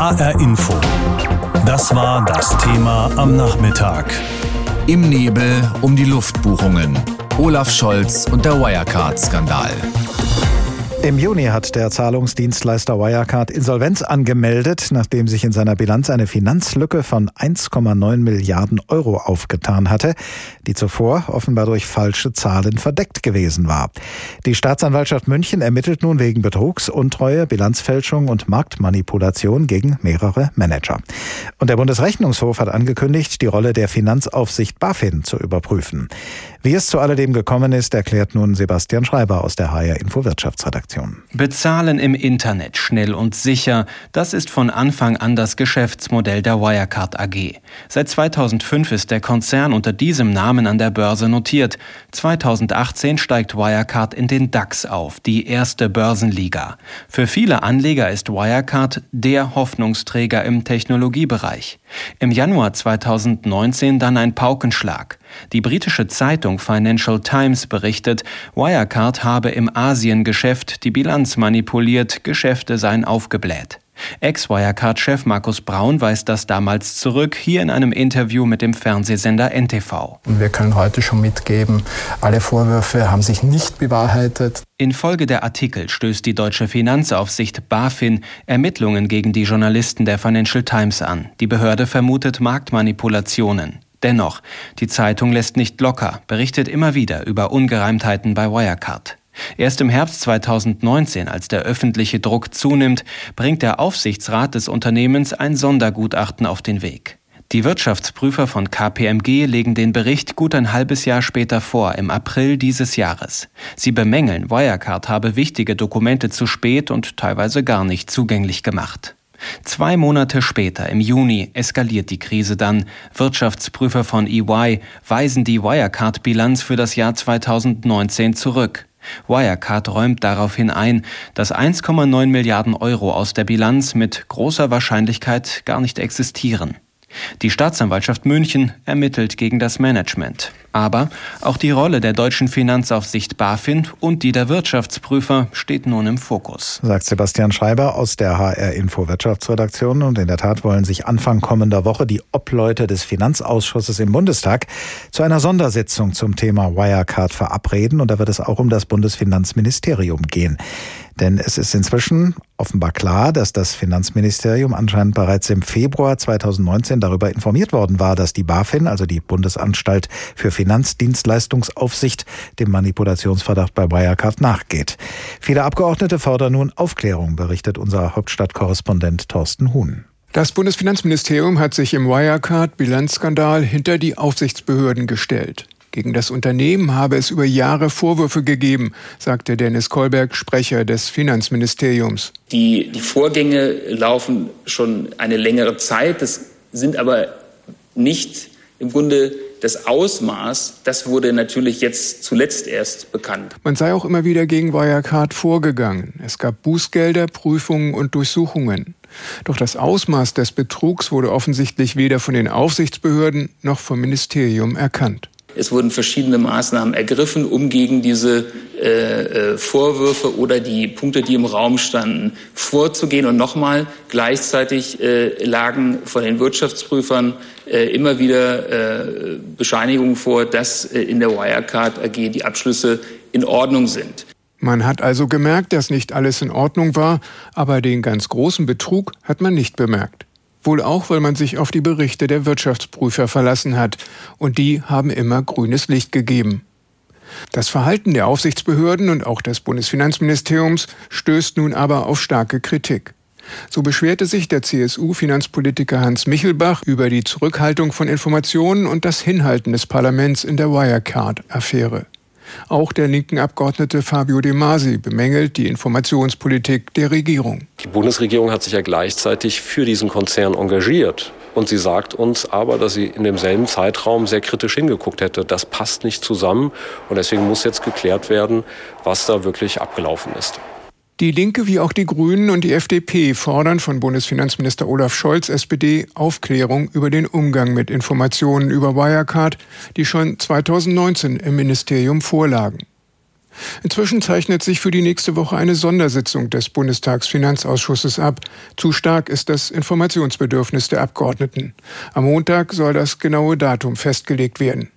HR Info. Das war das Thema am Nachmittag. Im Nebel um die Luftbuchungen. Olaf Scholz und der Wirecard-Skandal. Im Juni hat der Zahlungsdienstleister Wirecard Insolvenz angemeldet, nachdem sich in seiner Bilanz eine Finanzlücke von 1,9 Milliarden Euro aufgetan hatte, die zuvor offenbar durch falsche Zahlen verdeckt gewesen war. Die Staatsanwaltschaft München ermittelt nun wegen Betrugs, Untreue, Bilanzfälschung und Marktmanipulation gegen mehrere Manager. Und der Bundesrechnungshof hat angekündigt, die Rolle der Finanzaufsicht BaFin zu überprüfen. Wie es zu alledem gekommen ist, erklärt nun Sebastian Schreiber aus der HR Info Wirtschaftsredaktion. Bezahlen im Internet schnell und sicher, das ist von Anfang an das Geschäftsmodell der Wirecard AG. Seit 2005 ist der Konzern unter diesem Namen an der Börse notiert. 2018 steigt Wirecard in den DAX auf, die erste Börsenliga. Für viele Anleger ist Wirecard der Hoffnungsträger im Technologiebereich. Im Januar 2019 dann ein Paukenschlag. Die britische Zeitung Financial Times berichtet, Wirecard habe im Asiengeschäft die Bilanz manipuliert, Geschäfte seien aufgebläht. Ex-Wirecard-Chef Markus Braun weist das damals zurück, hier in einem Interview mit dem Fernsehsender NTV. Und wir können heute schon mitgeben, alle Vorwürfe haben sich nicht bewahrheitet. Infolge der Artikel stößt die deutsche Finanzaufsicht BaFin Ermittlungen gegen die Journalisten der Financial Times an. Die Behörde vermutet Marktmanipulationen. Dennoch, die Zeitung lässt nicht locker, berichtet immer wieder über Ungereimtheiten bei Wirecard. Erst im Herbst 2019, als der öffentliche Druck zunimmt, bringt der Aufsichtsrat des Unternehmens ein Sondergutachten auf den Weg. Die Wirtschaftsprüfer von KPMG legen den Bericht gut ein halbes Jahr später vor, im April dieses Jahres. Sie bemängeln, Wirecard habe wichtige Dokumente zu spät und teilweise gar nicht zugänglich gemacht. Zwei Monate später, im Juni, eskaliert die Krise dann. Wirtschaftsprüfer von EY weisen die Wirecard-Bilanz für das Jahr 2019 zurück. Wirecard räumt daraufhin ein, dass 1,9 Milliarden Euro aus der Bilanz mit großer Wahrscheinlichkeit gar nicht existieren. Die Staatsanwaltschaft München ermittelt gegen das Management. Aber auch die Rolle der deutschen Finanzaufsicht BaFin und die der Wirtschaftsprüfer steht nun im Fokus. Sagt Sebastian Schreiber aus der HR Info Wirtschaftsredaktion. Und in der Tat wollen sich Anfang kommender Woche die Obleute des Finanzausschusses im Bundestag zu einer Sondersitzung zum Thema Wirecard verabreden. Und da wird es auch um das Bundesfinanzministerium gehen. Denn es ist inzwischen offenbar klar, dass das Finanzministerium anscheinend bereits im Februar 2019 darüber informiert worden war, dass die BaFin, also die Bundesanstalt für Finanzdienstleistungsaufsicht, dem Manipulationsverdacht bei Wirecard nachgeht. Viele Abgeordnete fordern nun Aufklärung, berichtet unser Hauptstadtkorrespondent Thorsten Huhn. Das Bundesfinanzministerium hat sich im Wirecard-Bilanzskandal hinter die Aufsichtsbehörden gestellt. Gegen das Unternehmen habe es über Jahre Vorwürfe gegeben, sagte Dennis Kolberg, Sprecher des Finanzministeriums. Die, die Vorgänge laufen schon eine längere Zeit. Das sind aber nicht im Grunde das Ausmaß, das wurde natürlich jetzt zuletzt erst bekannt. Man sei auch immer wieder gegen Wirecard vorgegangen. Es gab Bußgelder, Prüfungen und Durchsuchungen. Doch das Ausmaß des Betrugs wurde offensichtlich weder von den Aufsichtsbehörden noch vom Ministerium erkannt. Es wurden verschiedene Maßnahmen ergriffen, um gegen diese äh, äh, Vorwürfe oder die Punkte, die im Raum standen, vorzugehen. Und nochmal, gleichzeitig äh, lagen von den Wirtschaftsprüfern äh, immer wieder äh, Bescheinigungen vor, dass äh, in der Wirecard AG die Abschlüsse in Ordnung sind. Man hat also gemerkt, dass nicht alles in Ordnung war, aber den ganz großen Betrug hat man nicht bemerkt. Wohl auch, weil man sich auf die Berichte der Wirtschaftsprüfer verlassen hat, und die haben immer grünes Licht gegeben. Das Verhalten der Aufsichtsbehörden und auch des Bundesfinanzministeriums stößt nun aber auf starke Kritik. So beschwerte sich der CSU-Finanzpolitiker Hans Michelbach über die Zurückhaltung von Informationen und das Hinhalten des Parlaments in der Wirecard-Affäre. Auch der linken Abgeordnete Fabio De Masi bemängelt die Informationspolitik der Regierung. Die Bundesregierung hat sich ja gleichzeitig für diesen Konzern engagiert. Und sie sagt uns aber, dass sie in demselben Zeitraum sehr kritisch hingeguckt hätte. Das passt nicht zusammen. Und deswegen muss jetzt geklärt werden, was da wirklich abgelaufen ist. Die Linke wie auch die Grünen und die FDP fordern von Bundesfinanzminister Olaf Scholz SPD Aufklärung über den Umgang mit Informationen über Wirecard, die schon 2019 im Ministerium vorlagen. Inzwischen zeichnet sich für die nächste Woche eine Sondersitzung des Bundestagsfinanzausschusses ab. Zu stark ist das Informationsbedürfnis der Abgeordneten. Am Montag soll das genaue Datum festgelegt werden.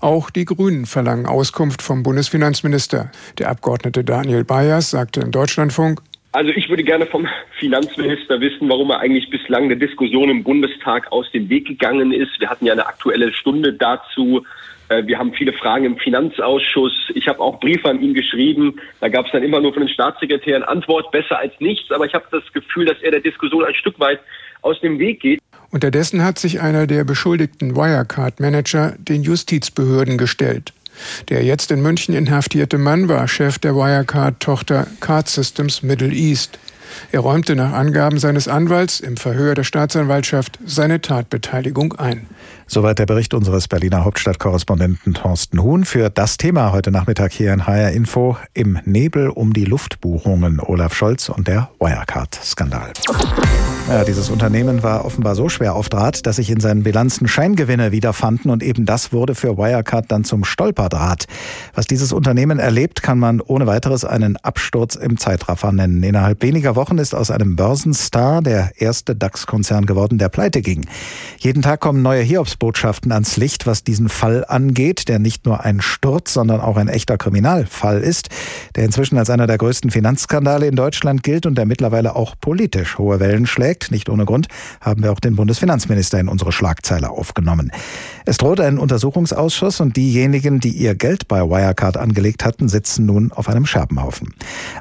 Auch die Grünen verlangen Auskunft vom Bundesfinanzminister. Der Abgeordnete Daniel Bayers sagte im Deutschlandfunk, also ich würde gerne vom Finanzminister wissen, warum er eigentlich bislang der Diskussion im Bundestag aus dem Weg gegangen ist. Wir hatten ja eine aktuelle Stunde dazu. Äh, wir haben viele Fragen im Finanzausschuss. Ich habe auch Briefe an ihn geschrieben. Da gab es dann immer nur von den Staatssekretären Antwort besser als nichts. Aber ich habe das Gefühl, dass er der Diskussion ein Stück weit aus dem Weg geht. Unterdessen hat sich einer der beschuldigten Wirecard-Manager den Justizbehörden gestellt. Der jetzt in München inhaftierte Mann war Chef der Wirecard-Tochter Card Systems Middle East. Er räumte nach Angaben seines Anwalts im Verhör der Staatsanwaltschaft seine Tatbeteiligung ein. Soweit der Bericht unseres Berliner Hauptstadtkorrespondenten Thorsten Huhn für das Thema heute Nachmittag hier in HR Info im Nebel um die Luftbuchungen Olaf Scholz und der Wirecard-Skandal. Ja, dieses Unternehmen war offenbar so schwer auf Draht, dass sich in seinen Bilanzen Scheingewinne wiederfanden und eben das wurde für Wirecard dann zum Stolperdraht. Was dieses Unternehmen erlebt, kann man ohne weiteres einen Absturz im Zeitraffer nennen. Innerhalb weniger Wochen ist aus einem Börsenstar der erste DAX-Konzern geworden, der pleite ging. Jeden Tag kommen neue Hiobsbotschaften ans Licht, was diesen Fall angeht, der nicht nur ein Sturz, sondern auch ein echter Kriminalfall ist, der inzwischen als einer der größten Finanzskandale in Deutschland gilt und der mittlerweile auch politisch hohe Wellen schlägt. Nicht ohne Grund haben wir auch den Bundesfinanzminister in unsere Schlagzeile aufgenommen. Es droht ein Untersuchungsausschuss und diejenigen, die ihr Geld bei Wirecard angelegt hatten, sitzen nun auf einem Scherbenhaufen.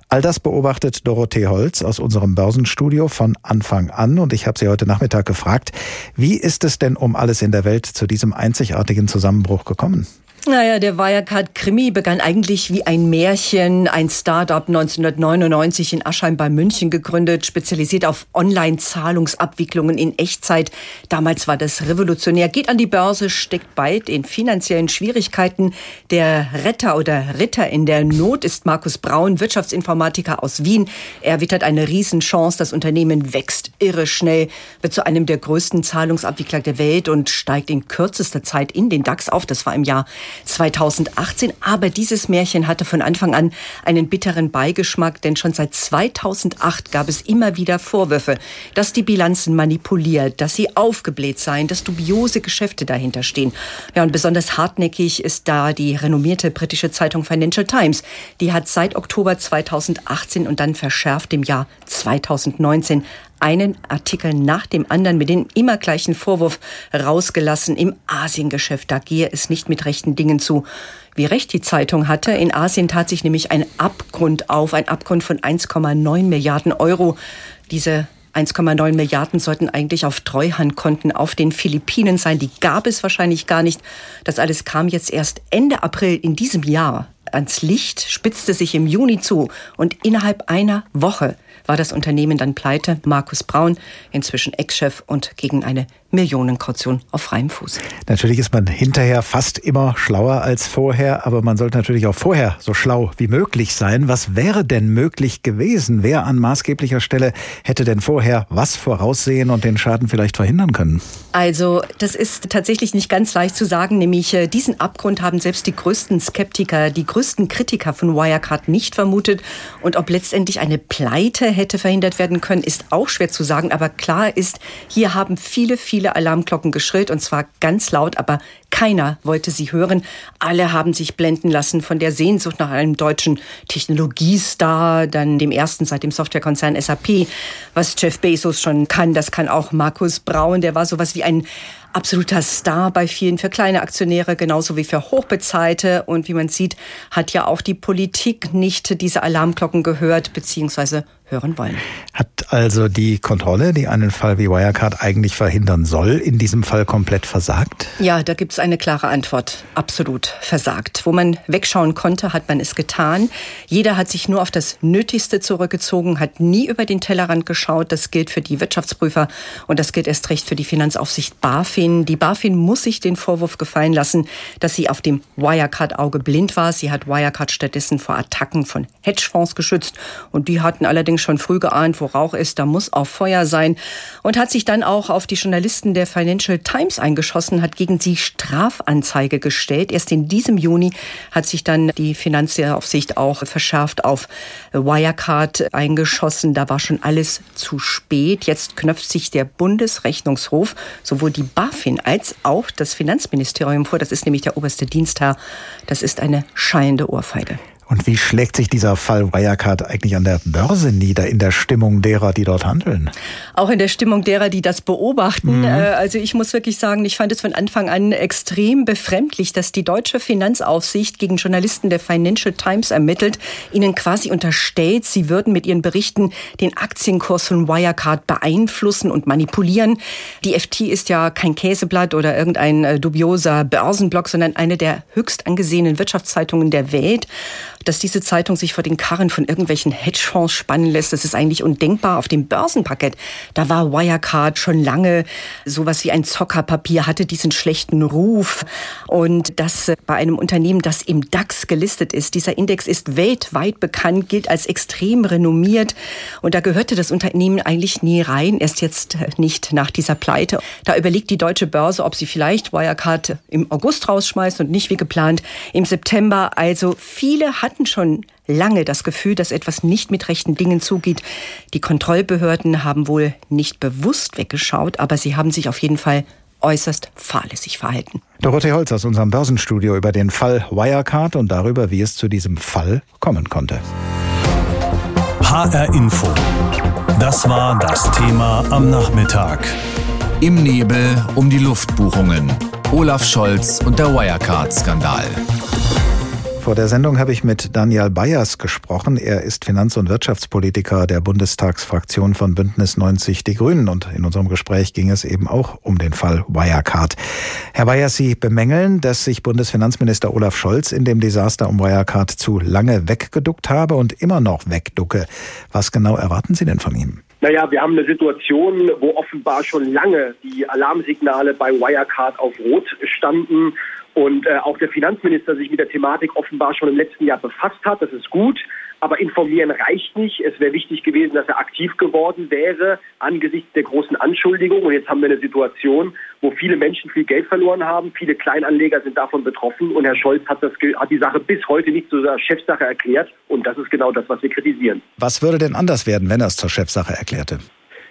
All das beobachtet Dorothee Holz aus unserem Börsenstudio von Anfang an und ich habe sie heute Nachmittag gefragt, wie ist es denn um alles in der Welt zu diesem einzigartigen Zusammenbruch gekommen? Naja, der Wirecard-Krimi begann eigentlich wie ein Märchen. Ein Start-up 1999 in Aschheim bei München gegründet, spezialisiert auf Online-Zahlungsabwicklungen in Echtzeit. Damals war das revolutionär. Geht an die Börse, steckt bald in finanziellen Schwierigkeiten. Der Retter oder Ritter in der Not ist Markus Braun, Wirtschaftsinformatiker aus Wien. Er wittert eine Riesenchance. Das Unternehmen wächst irre schnell, wird zu einem der größten Zahlungsabwickler der Welt und steigt in kürzester Zeit in den DAX auf. Das war im Jahr 2018. Aber dieses Märchen hatte von Anfang an einen bitteren Beigeschmack, denn schon seit 2008 gab es immer wieder Vorwürfe, dass die Bilanzen manipuliert, dass sie aufgebläht seien, dass dubiose Geschäfte dahinter stehen. Ja, und besonders hartnäckig ist da die renommierte britische Zeitung Financial Times. Die hat seit Oktober 2018 und dann verschärft im Jahr 2019 einen Artikel nach dem anderen mit dem immer gleichen Vorwurf rausgelassen. Im Asiengeschäft, da gehe es nicht mit rechten Dingen zu. Wie recht die Zeitung hatte, in Asien tat sich nämlich ein Abgrund auf, ein Abgrund von 1,9 Milliarden Euro. Diese 1,9 Milliarden sollten eigentlich auf Treuhandkonten auf den Philippinen sein. Die gab es wahrscheinlich gar nicht. Das alles kam jetzt erst Ende April in diesem Jahr ans Licht, spitzte sich im Juni zu und innerhalb einer Woche war das Unternehmen dann pleite. Markus Braun, inzwischen Ex-Chef und gegen eine Millionenkaution auf freiem Fuß. Natürlich ist man hinterher fast immer schlauer als vorher, aber man sollte natürlich auch vorher so schlau wie möglich sein. Was wäre denn möglich gewesen? Wer an maßgeblicher Stelle hätte denn vorher was voraussehen und den Schaden vielleicht verhindern können? Also, das ist tatsächlich nicht ganz leicht zu sagen, nämlich äh, diesen Abgrund haben selbst die größten Skeptiker, die größten Kritiker von Wirecard nicht vermutet. Und ob letztendlich eine Pleite hätte verhindert werden können, ist auch schwer zu sagen. Aber klar ist, hier haben viele, viele Alarmglocken geschrillt und zwar ganz laut, aber keiner wollte sie hören. Alle haben sich blenden lassen von der Sehnsucht nach einem deutschen Technologiestar, dann dem ersten seit dem Softwarekonzern SAP. Was Jeff Bezos schon kann, das kann auch Markus Braun, der war sowas wie ein absoluter Star bei vielen für kleine Aktionäre, genauso wie für Hochbezahlte. Und wie man sieht, hat ja auch die Politik nicht diese Alarmglocken gehört bzw. hören wollen. Hat also die Kontrolle, die einen Fall wie Wirecard eigentlich verhindern soll, in diesem Fall komplett versagt? Ja, da gibt es eine klare Antwort. Absolut versagt. Wo man wegschauen konnte, hat man es getan. Jeder hat sich nur auf das Nötigste zurückgezogen, hat nie über den Tellerrand geschaut. Das gilt für die Wirtschaftsprüfer und das gilt erst recht für die Finanzaufsicht BaFin BaFin. Die BaFin muss sich den Vorwurf gefallen lassen, dass sie auf dem Wirecard-Auge blind war. Sie hat Wirecard stattdessen vor Attacken von Hedgefonds geschützt. Und die hatten allerdings schon früh geahnt, wo Rauch ist, da muss auch Feuer sein. Und hat sich dann auch auf die Journalisten der Financial Times eingeschossen, hat gegen sie Strafanzeige gestellt. Erst in diesem Juni hat sich dann die Finanzaufsicht auch verschärft auf Wirecard eingeschossen. Da war schon alles zu spät. Jetzt knöpft sich der Bundesrechnungshof sowohl die BaFin als auch das Finanzministerium vor. Das ist nämlich der oberste Dienstherr. Das ist eine schallende Ohrfeige. Und wie schlägt sich dieser Fall Wirecard eigentlich an der Börse nieder, in der Stimmung derer, die dort handeln? Auch in der Stimmung derer, die das beobachten. Mhm. Äh, also ich muss wirklich sagen, ich fand es von Anfang an extrem befremdlich, dass die deutsche Finanzaufsicht gegen Journalisten der Financial Times ermittelt, ihnen quasi unterstellt, sie würden mit ihren Berichten den Aktienkurs von Wirecard beeinflussen und manipulieren. Die FT ist ja kein Käseblatt oder irgendein äh, dubioser Börsenblock, sondern eine der höchst angesehenen Wirtschaftszeitungen der Welt dass diese Zeitung sich vor den Karren von irgendwelchen Hedgefonds spannen lässt. Das ist eigentlich undenkbar. Auf dem Börsenparkett, da war Wirecard schon lange sowas wie ein Zockerpapier, hatte diesen schlechten Ruf. Und das äh, bei einem Unternehmen, das im DAX gelistet ist. Dieser Index ist weltweit bekannt, gilt als extrem renommiert. Und da gehörte das Unternehmen eigentlich nie rein, erst jetzt äh, nicht nach dieser Pleite. Da überlegt die deutsche Börse, ob sie vielleicht Wirecard im August rausschmeißt und nicht wie geplant im September. Also viele hatten hatten schon lange das Gefühl, dass etwas nicht mit rechten Dingen zugeht. Die Kontrollbehörden haben wohl nicht bewusst weggeschaut, aber sie haben sich auf jeden Fall äußerst fahrlässig verhalten. Dorothee Holz aus unserem Börsenstudio über den Fall Wirecard und darüber, wie es zu diesem Fall kommen konnte. HR Info. Das war das Thema am Nachmittag. Im Nebel um die Luftbuchungen. Olaf Scholz und der Wirecard-Skandal. Vor der Sendung habe ich mit Daniel Bayers gesprochen. Er ist Finanz- und Wirtschaftspolitiker der Bundestagsfraktion von Bündnis 90 Die Grünen. Und in unserem Gespräch ging es eben auch um den Fall Wirecard. Herr Bayers, Sie bemängeln, dass sich Bundesfinanzminister Olaf Scholz in dem Desaster um Wirecard zu lange weggeduckt habe und immer noch wegducke. Was genau erwarten Sie denn von ihm? Naja, wir haben eine Situation, wo offenbar schon lange die Alarmsignale bei Wirecard auf Rot standen und äh, auch der Finanzminister sich mit der Thematik offenbar schon im letzten Jahr befasst hat. Das ist gut. Aber informieren reicht nicht. Es wäre wichtig gewesen, dass er aktiv geworden wäre angesichts der großen Anschuldigung. Und jetzt haben wir eine Situation, wo viele Menschen viel Geld verloren haben. Viele Kleinanleger sind davon betroffen. Und Herr Scholz hat, das, hat die Sache bis heute nicht zur Chefsache erklärt. Und das ist genau das, was wir kritisieren. Was würde denn anders werden, wenn er es zur Chefsache erklärte?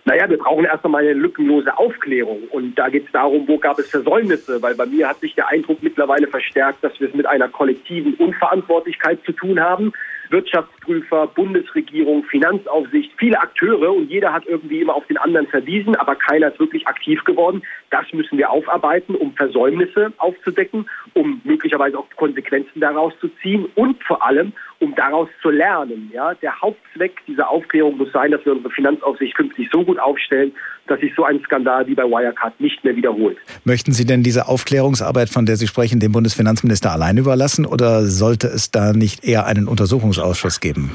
Naja, wir brauchen erst einmal eine lückenlose Aufklärung. Und da geht es darum, wo gab es Versäumnisse? Weil bei mir hat sich der Eindruck mittlerweile verstärkt, dass wir es mit einer kollektiven Unverantwortlichkeit zu tun haben. Wirtschaftsprüfer, Bundesregierung, Finanzaufsicht, viele Akteure und jeder hat irgendwie immer auf den anderen verwiesen, aber keiner ist wirklich aktiv geworden. Das müssen wir aufarbeiten, um Versäumnisse aufzudecken, um möglicherweise auch Konsequenzen daraus zu ziehen und vor allem, um daraus zu lernen. Ja, der Hauptzweck dieser Aufklärung muss sein, dass wir unsere Finanzaufsicht künftig so gut aufstellen, dass sich so ein Skandal wie bei Wirecard nicht mehr wiederholt. Möchten Sie denn diese Aufklärungsarbeit, von der Sie sprechen, dem Bundesfinanzminister allein überlassen oder sollte es da nicht eher einen Untersuchungsausschuss geben?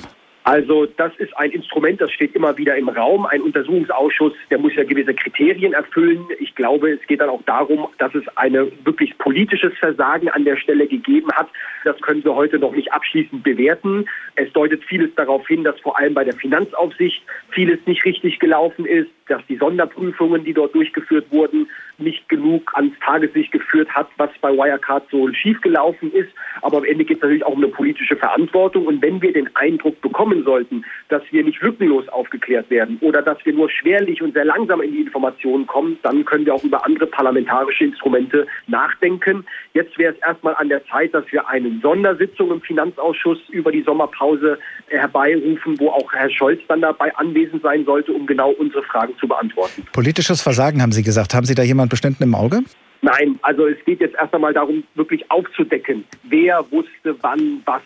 Also das ist ein Instrument, das steht immer wieder im Raum. Ein Untersuchungsausschuss, der muss ja gewisse Kriterien erfüllen. Ich glaube, es geht dann auch darum, dass es ein wirklich politisches Versagen an der Stelle gegeben hat. Das können wir heute noch nicht abschließend bewerten. Es deutet vieles darauf hin, dass vor allem bei der Finanzaufsicht vieles nicht richtig gelaufen ist, dass die Sonderprüfungen, die dort durchgeführt wurden, nicht genug ans Tageslicht geführt hat, was bei Wirecard so schiefgelaufen ist. Aber am Ende geht es natürlich auch um eine politische Verantwortung. Und wenn wir den Eindruck bekommen sollten, dass wir nicht lückenlos aufgeklärt werden oder dass wir nur schwerlich und sehr langsam in die Informationen kommen, dann können wir auch über andere parlamentarische Instrumente nachdenken. Jetzt wäre es erstmal an der Zeit, dass wir eine Sondersitzung im Finanzausschuss über die Sommerpause herbeirufen, wo auch Herr Scholz dann dabei anwesend sein sollte, um genau unsere Fragen zu beantworten. Politisches Versagen haben Sie gesagt. Haben Sie da jemand bestimmten im Auge? Nein, also es geht jetzt erst einmal darum, wirklich aufzudecken, wer wusste wann was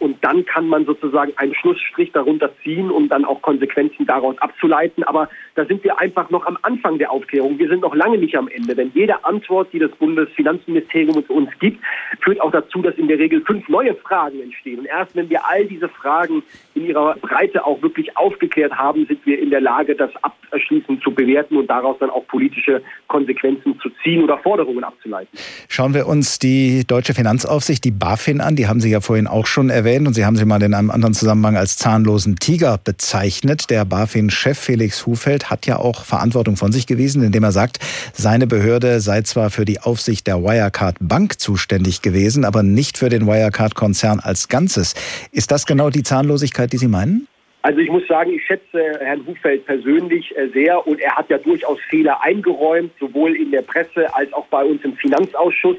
und dann kann man sozusagen einen Schlussstrich darunter ziehen, um dann auch Konsequenzen daraus abzuleiten. Aber da sind wir einfach noch am Anfang der Aufklärung. Wir sind noch lange nicht am Ende, denn jede Antwort, die das Bundesfinanzministerium uns gibt, führt auch dazu, dass in der Regel fünf neue Fragen entstehen. Und erst wenn wir all diese Fragen in ihrer Breite auch wirklich aufgeklärt haben, sind wir in der Lage, das abschließend zu bewerten und daraus dann auch politische Konsequenzen zu ziehen oder Forderungen abzuleiten. Schauen wir uns die deutsche Finanzaufsicht, die BaFin, an. Die haben Sie ja vorhin auch schon erwähnt und Sie haben sie mal in einem anderen Zusammenhang als zahnlosen Tiger bezeichnet. Der BaFin-Chef Felix Hufeld hat ja auch Verantwortung von sich gewiesen, indem er sagt, seine Behörde sei zwar für die Aufsicht der Wirecard Bank zuständig gewesen, aber nicht für den Wirecard-Konzern als Ganzes. Ist das genau die Zahnlosigkeit, die Sie meinen? Also ich muss sagen, ich schätze Herrn Hufeld persönlich äh, sehr und er hat ja durchaus Fehler eingeräumt, sowohl in der Presse als auch bei uns im Finanzausschuss.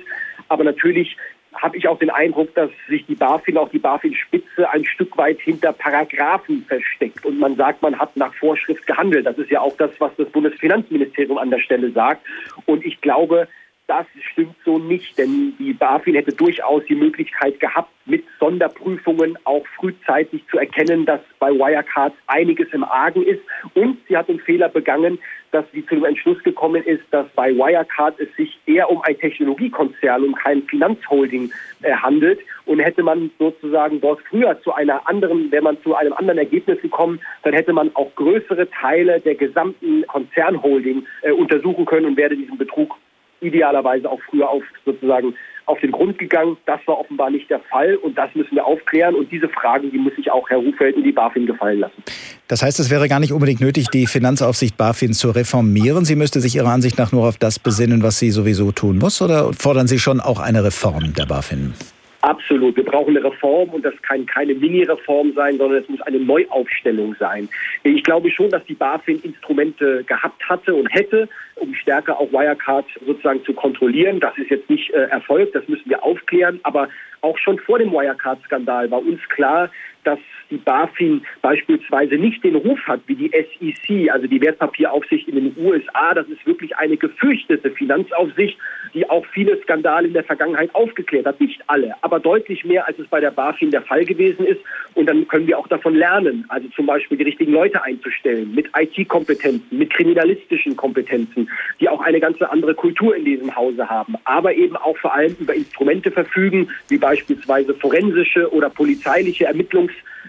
Aber natürlich habe ich auch den Eindruck, dass sich die BaFin, auch die BaFin-Spitze, ein Stück weit hinter Paragraphen versteckt und man sagt, man hat nach Vorschrift gehandelt. Das ist ja auch das, was das Bundesfinanzministerium an der Stelle sagt. Und ich glaube, das stimmt so nicht, denn die BaFin hätte durchaus die Möglichkeit gehabt, mit Sonderprüfungen auch frühzeitig zu erkennen, dass bei Wirecard einiges im Argen ist. Und sie hat den Fehler begangen, dass sie zu dem Entschluss gekommen ist, dass bei Wirecard es sich eher um ein Technologiekonzern, um kein Finanzholding äh, handelt. Und hätte man sozusagen dort früher zu einer anderen, wäre man zu einem anderen Ergebnis gekommen, dann hätte man auch größere Teile der gesamten Konzernholding äh, untersuchen können und wäre diesem Betrug idealerweise auch früher auf sozusagen auf den Grund gegangen. Das war offenbar nicht der Fall und das müssen wir aufklären. Und diese Fragen, die muss sich auch Herr Hufeld in die BaFin gefallen lassen. Das heißt, es wäre gar nicht unbedingt nötig, die Finanzaufsicht BaFin zu reformieren. Sie müsste sich Ihrer Ansicht nach nur auf das besinnen, was sie sowieso tun muss? Oder fordern Sie schon auch eine Reform der BaFin? Absolut. Wir brauchen eine Reform und das kann keine Mini-Reform sein, sondern es muss eine Neuaufstellung sein. Ich glaube schon, dass die BaFin Instrumente gehabt hatte und hätte, um stärker auch Wirecard sozusagen zu kontrollieren. Das ist jetzt nicht äh, erfolgt, das müssen wir aufklären. Aber auch schon vor dem Wirecard-Skandal war uns klar, dass die BaFin beispielsweise nicht den Ruf hat wie die SEC, also die Wertpapieraufsicht in den USA. Das ist wirklich eine gefürchtete Finanzaufsicht, die auch viele Skandale in der Vergangenheit aufgeklärt hat. Nicht alle, aber deutlich mehr, als es bei der BaFin der Fall gewesen ist. Und dann können wir auch davon lernen, also zum Beispiel die richtigen Leute einzustellen, mit IT-Kompetenzen, mit kriminalistischen Kompetenzen, die auch eine ganz andere Kultur in diesem Hause haben, aber eben auch vor allem über Instrumente verfügen, wie beispielsweise forensische oder polizeiliche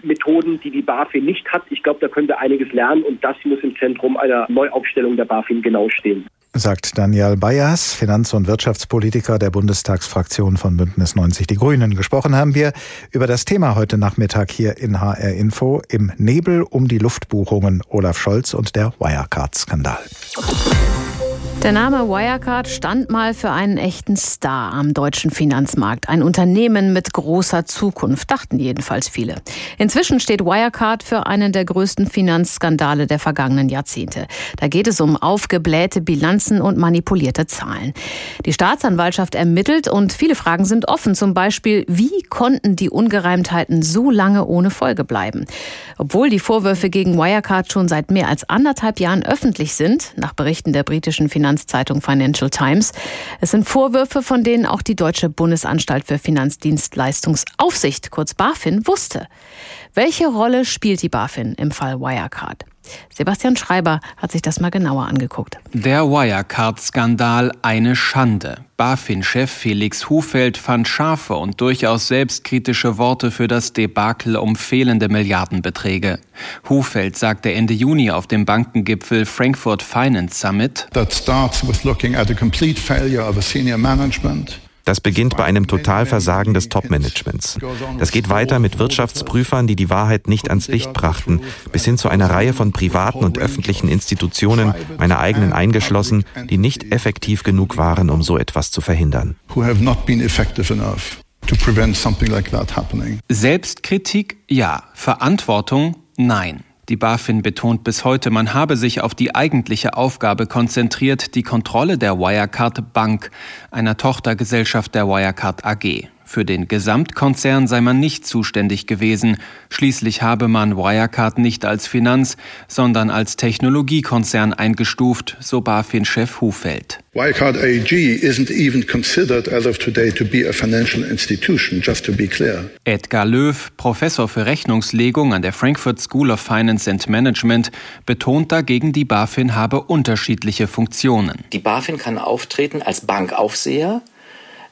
Ermittlungsmethoden, die die BaFin nicht hat. Ich glaube, da können wir einiges lernen und das muss im Zentrum einer Neuaufstellung der BaFin genau stehen sagt Daniel Bayers, Finanz- und Wirtschaftspolitiker der Bundestagsfraktion von Bündnis 90 Die Grünen. Gesprochen haben wir über das Thema heute Nachmittag hier in HR Info im Nebel um die Luftbuchungen Olaf Scholz und der Wirecard-Skandal. Der Name Wirecard stand mal für einen echten Star am deutschen Finanzmarkt. Ein Unternehmen mit großer Zukunft, dachten jedenfalls viele. Inzwischen steht Wirecard für einen der größten Finanzskandale der vergangenen Jahrzehnte. Da geht es um aufgeblähte Bilanzen und manipulierte Zahlen. Die Staatsanwaltschaft ermittelt und viele Fragen sind offen. Zum Beispiel, wie konnten die Ungereimtheiten so lange ohne Folge bleiben? Obwohl die Vorwürfe gegen Wirecard schon seit mehr als anderthalb Jahren öffentlich sind, nach Berichten der britischen Finanz Finanzzeitung Financial Times. Es sind Vorwürfe, von denen auch die Deutsche Bundesanstalt für Finanzdienstleistungsaufsicht, kurz BaFin, wusste. Welche Rolle spielt die BaFin im Fall Wirecard? Sebastian Schreiber hat sich das mal genauer angeguckt. Der Wirecard-Skandal eine Schande. BaFin-Chef Felix Hufeld fand scharfe und durchaus selbstkritische Worte für das Debakel um fehlende Milliardenbeträge. Hufeld sagte Ende Juni auf dem Bankengipfel Frankfurt Finance Summit, That starts with looking at a complete failure of a senior management das beginnt bei einem Totalversagen des Top-Managements. Das geht weiter mit Wirtschaftsprüfern, die die Wahrheit nicht ans Licht brachten, bis hin zu einer Reihe von privaten und öffentlichen Institutionen, meiner eigenen eingeschlossen, die nicht effektiv genug waren, um so etwas zu verhindern. Selbstkritik ja, Verantwortung nein. Die BaFin betont bis heute, man habe sich auf die eigentliche Aufgabe konzentriert, die Kontrolle der Wirecard Bank, einer Tochtergesellschaft der Wirecard AG. Für den Gesamtkonzern sei man nicht zuständig gewesen. Schließlich habe man Wirecard nicht als Finanz, sondern als Technologiekonzern eingestuft, so BaFin-Chef Hufeld. Wirecard AG isn't even considered as of today to be a financial institution, just to be clear. Edgar Löw, Professor für Rechnungslegung an der Frankfurt School of Finance and Management, betont dagegen, die BaFin habe unterschiedliche Funktionen. Die BaFin kann auftreten als Bankaufseher,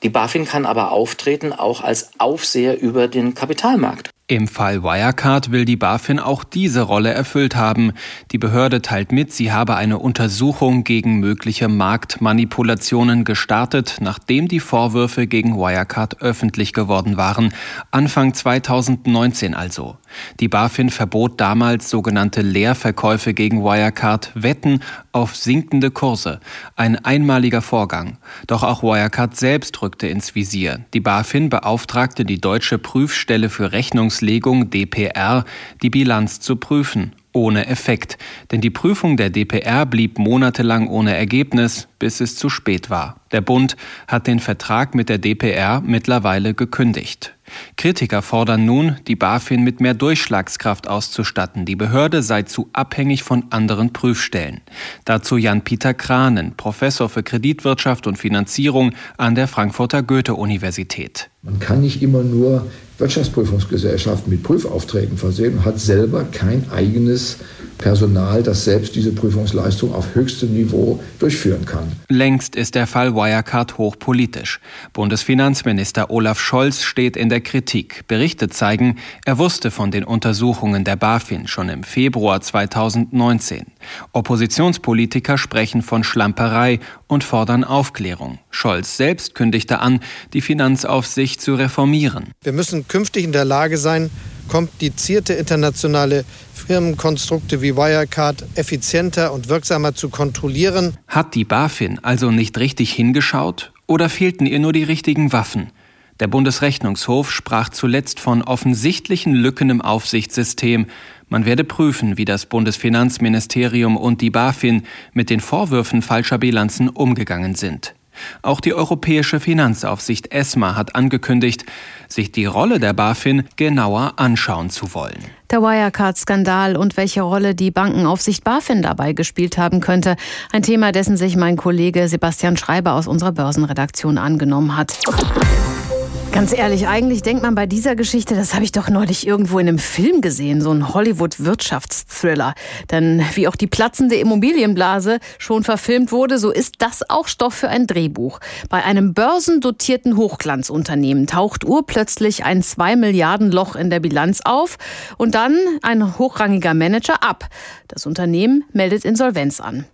die BaFin kann aber auftreten auch als Aufseher über den Kapitalmarkt. Im Fall Wirecard will die BaFin auch diese Rolle erfüllt haben. Die Behörde teilt mit, sie habe eine Untersuchung gegen mögliche Marktmanipulationen gestartet, nachdem die Vorwürfe gegen Wirecard öffentlich geworden waren. Anfang 2019 also. Die BaFin verbot damals sogenannte Leerverkäufe gegen Wirecard, Wetten auf sinkende Kurse. Ein einmaliger Vorgang. Doch auch Wirecard selbst rückte ins Visier. Die BaFin beauftragte die deutsche Prüfstelle für Rechnungslegung DPR, die Bilanz zu prüfen ohne Effekt, denn die Prüfung der DPR blieb monatelang ohne Ergebnis, bis es zu spät war. Der Bund hat den Vertrag mit der DPR mittlerweile gekündigt. Kritiker fordern nun, die BaFin mit mehr Durchschlagskraft auszustatten. Die Behörde sei zu abhängig von anderen Prüfstellen. Dazu Jan-Peter Kranen, Professor für Kreditwirtschaft und Finanzierung an der Frankfurter Goethe-Universität. Man kann nicht immer nur Wirtschaftsprüfungsgesellschaften mit Prüfaufträgen versehen und hat selber kein eigenes Personal, das selbst diese Prüfungsleistung auf höchstem Niveau durchführen kann. Längst ist der Fall Wirecard hochpolitisch. Bundesfinanzminister Olaf Scholz steht in der Kritik. Berichte zeigen, er wusste von den Untersuchungen der BaFin schon im Februar 2019. Oppositionspolitiker sprechen von Schlamperei und fordern Aufklärung. Scholz selbst kündigte an, die Finanzaufsicht zu reformieren. Wir müssen künftig in der Lage sein, komplizierte internationale Firmenkonstrukte wie Wirecard effizienter und wirksamer zu kontrollieren. Hat die BaFin also nicht richtig hingeschaut oder fehlten ihr nur die richtigen Waffen? Der Bundesrechnungshof sprach zuletzt von offensichtlichen Lücken im Aufsichtssystem. Man werde prüfen, wie das Bundesfinanzministerium und die BaFin mit den Vorwürfen falscher Bilanzen umgegangen sind. Auch die Europäische Finanzaufsicht ESMA hat angekündigt, sich die Rolle der BaFin genauer anschauen zu wollen. Der Wirecard-Skandal und welche Rolle die Bankenaufsicht BaFin dabei gespielt haben könnte. Ein Thema, dessen sich mein Kollege Sebastian Schreiber aus unserer Börsenredaktion angenommen hat. Ganz ehrlich, eigentlich denkt man bei dieser Geschichte, das habe ich doch neulich irgendwo in einem Film gesehen, so ein Hollywood-Wirtschaftsthriller. Denn wie auch die platzende Immobilienblase schon verfilmt wurde, so ist das auch Stoff für ein Drehbuch. Bei einem börsendotierten Hochglanzunternehmen taucht urplötzlich ein 2 Milliarden Loch in der Bilanz auf und dann ein hochrangiger Manager ab. Das Unternehmen meldet Insolvenz an.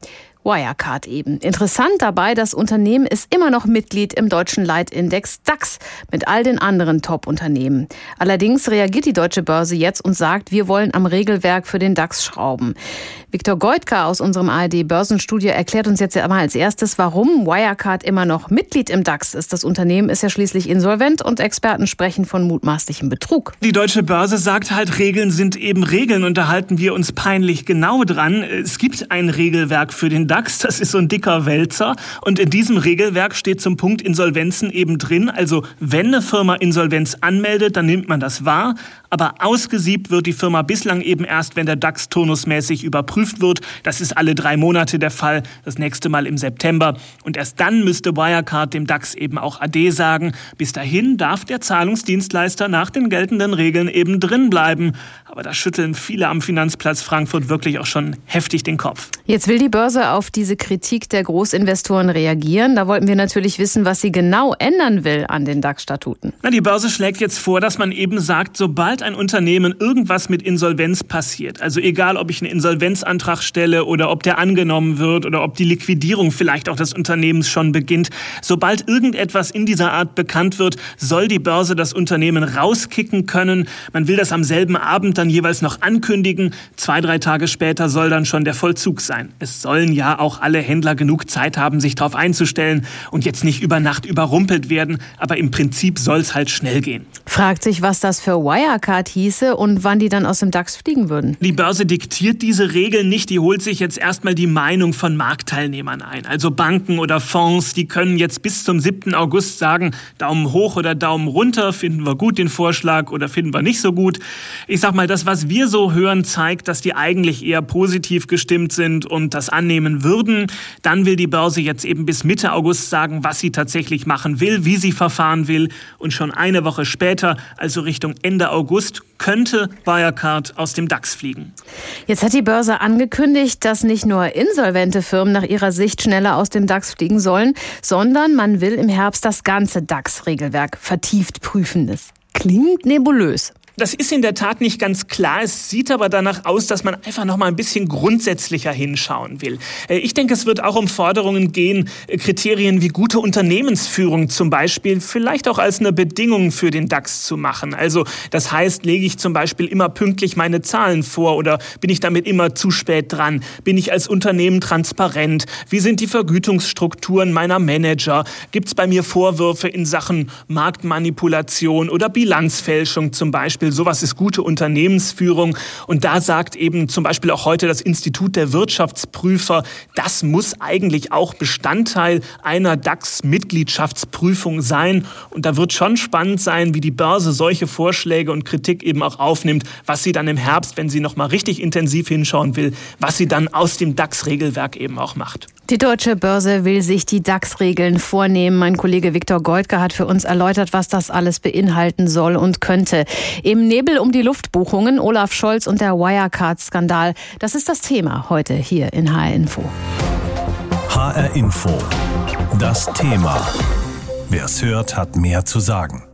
Wirecard eben. Interessant dabei, das Unternehmen ist immer noch Mitglied im deutschen Leitindex DAX mit all den anderen Top-Unternehmen. Allerdings reagiert die deutsche Börse jetzt und sagt, wir wollen am Regelwerk für den DAX schrauben. Viktor Goitka aus unserem ARD-Börsenstudio erklärt uns jetzt einmal als erstes, warum Wirecard immer noch Mitglied im DAX ist. Das Unternehmen ist ja schließlich insolvent und Experten sprechen von mutmaßlichem Betrug. Die deutsche Börse sagt halt, Regeln sind eben Regeln und da halten wir uns peinlich genau dran. Es gibt ein Regelwerk für den DAX, das ist so ein dicker Wälzer und in diesem Regelwerk steht zum Punkt Insolvenzen eben drin. Also wenn eine Firma Insolvenz anmeldet, dann nimmt man das wahr, aber ausgesiebt wird die Firma bislang eben erst, wenn der DAX turnusmäßig überprüft wird. Das ist alle drei Monate der Fall, das nächste Mal im September. Und erst dann müsste Wirecard dem DAX eben auch AD sagen. Bis dahin darf der Zahlungsdienstleister nach den geltenden Regeln eben drin bleiben. Aber da schütteln viele am Finanzplatz Frankfurt wirklich auch schon heftig den Kopf. Jetzt will die Börse auf diese Kritik der Großinvestoren reagieren. Da wollten wir natürlich wissen, was sie genau ändern will an den DAX-Statuten. Die Börse schlägt jetzt vor, dass man eben sagt, sobald ein Unternehmen irgendwas mit Insolvenz passiert, also egal, ob ich einen Insolvenzantrag stelle oder ob der angenommen wird oder ob die Liquidierung vielleicht auch des Unternehmens schon beginnt, sobald irgendetwas in dieser Art bekannt wird, soll die Börse das Unternehmen rauskicken können. Man will das am selben Abend dann jeweils noch ankündigen. Zwei, drei Tage später soll dann schon der Vollzug sein. Es sollen ja auch alle Händler genug Zeit haben, sich darauf einzustellen und jetzt nicht über Nacht überrumpelt werden. Aber im Prinzip soll es halt schnell gehen. Fragt sich, was das für Wirecard hieße und wann die dann aus dem DAX fliegen würden. Die Börse diktiert diese Regeln nicht. Die holt sich jetzt erstmal die Meinung von Marktteilnehmern ein. Also Banken oder Fonds, die können jetzt bis zum 7. August sagen, Daumen hoch oder Daumen runter, finden wir gut den Vorschlag oder finden wir nicht so gut. Ich sag mal, das, was wir so hören, zeigt, dass die eigentlich eher positiv gestimmt sind und das annehmen würden. Dann will die Börse jetzt eben bis Mitte August sagen, was sie tatsächlich machen will, wie sie verfahren will. Und schon eine Woche später, also Richtung Ende August, könnte Wirecard aus dem DAX fliegen. Jetzt hat die Börse angekündigt, dass nicht nur insolvente Firmen nach ihrer Sicht schneller aus dem DAX fliegen sollen, sondern man will im Herbst das ganze DAX-Regelwerk vertieft prüfen. Das klingt nebulös. Das ist in der Tat nicht ganz klar. Es sieht aber danach aus, dass man einfach noch mal ein bisschen grundsätzlicher hinschauen will. Äh, ich denke, es wird auch um Forderungen gehen, äh, Kriterien wie gute Unternehmensführung zum Beispiel vielleicht auch als eine Bedingung für den DAX zu machen. Also das heißt, lege ich zum Beispiel immer pünktlich meine Zahlen vor oder bin ich damit immer zu spät dran? Bin ich als Unternehmen transparent? Wie sind die Vergütungsstrukturen meiner Manager? Gibt es bei mir Vorwürfe in Sachen Marktmanipulation oder Bilanzfälschung zum Beispiel? Beispiel, sowas ist gute Unternehmensführung. Und da sagt eben zum Beispiel auch heute das Institut der Wirtschaftsprüfer, das muss eigentlich auch Bestandteil einer DAX-Mitgliedschaftsprüfung sein. Und da wird schon spannend sein, wie die Börse solche Vorschläge und Kritik eben auch aufnimmt, was sie dann im Herbst, wenn sie noch mal richtig intensiv hinschauen will, was sie dann aus dem DAX-Regelwerk eben auch macht. Die deutsche Börse will sich die DAX-Regeln vornehmen. Mein Kollege Viktor Goldke hat für uns erläutert, was das alles beinhalten soll und könnte. Im Nebel um die Luftbuchungen, Olaf Scholz und der Wirecard-Skandal. Das ist das Thema heute hier in HR Info. HR Info. Das Thema. Wer es hört, hat mehr zu sagen.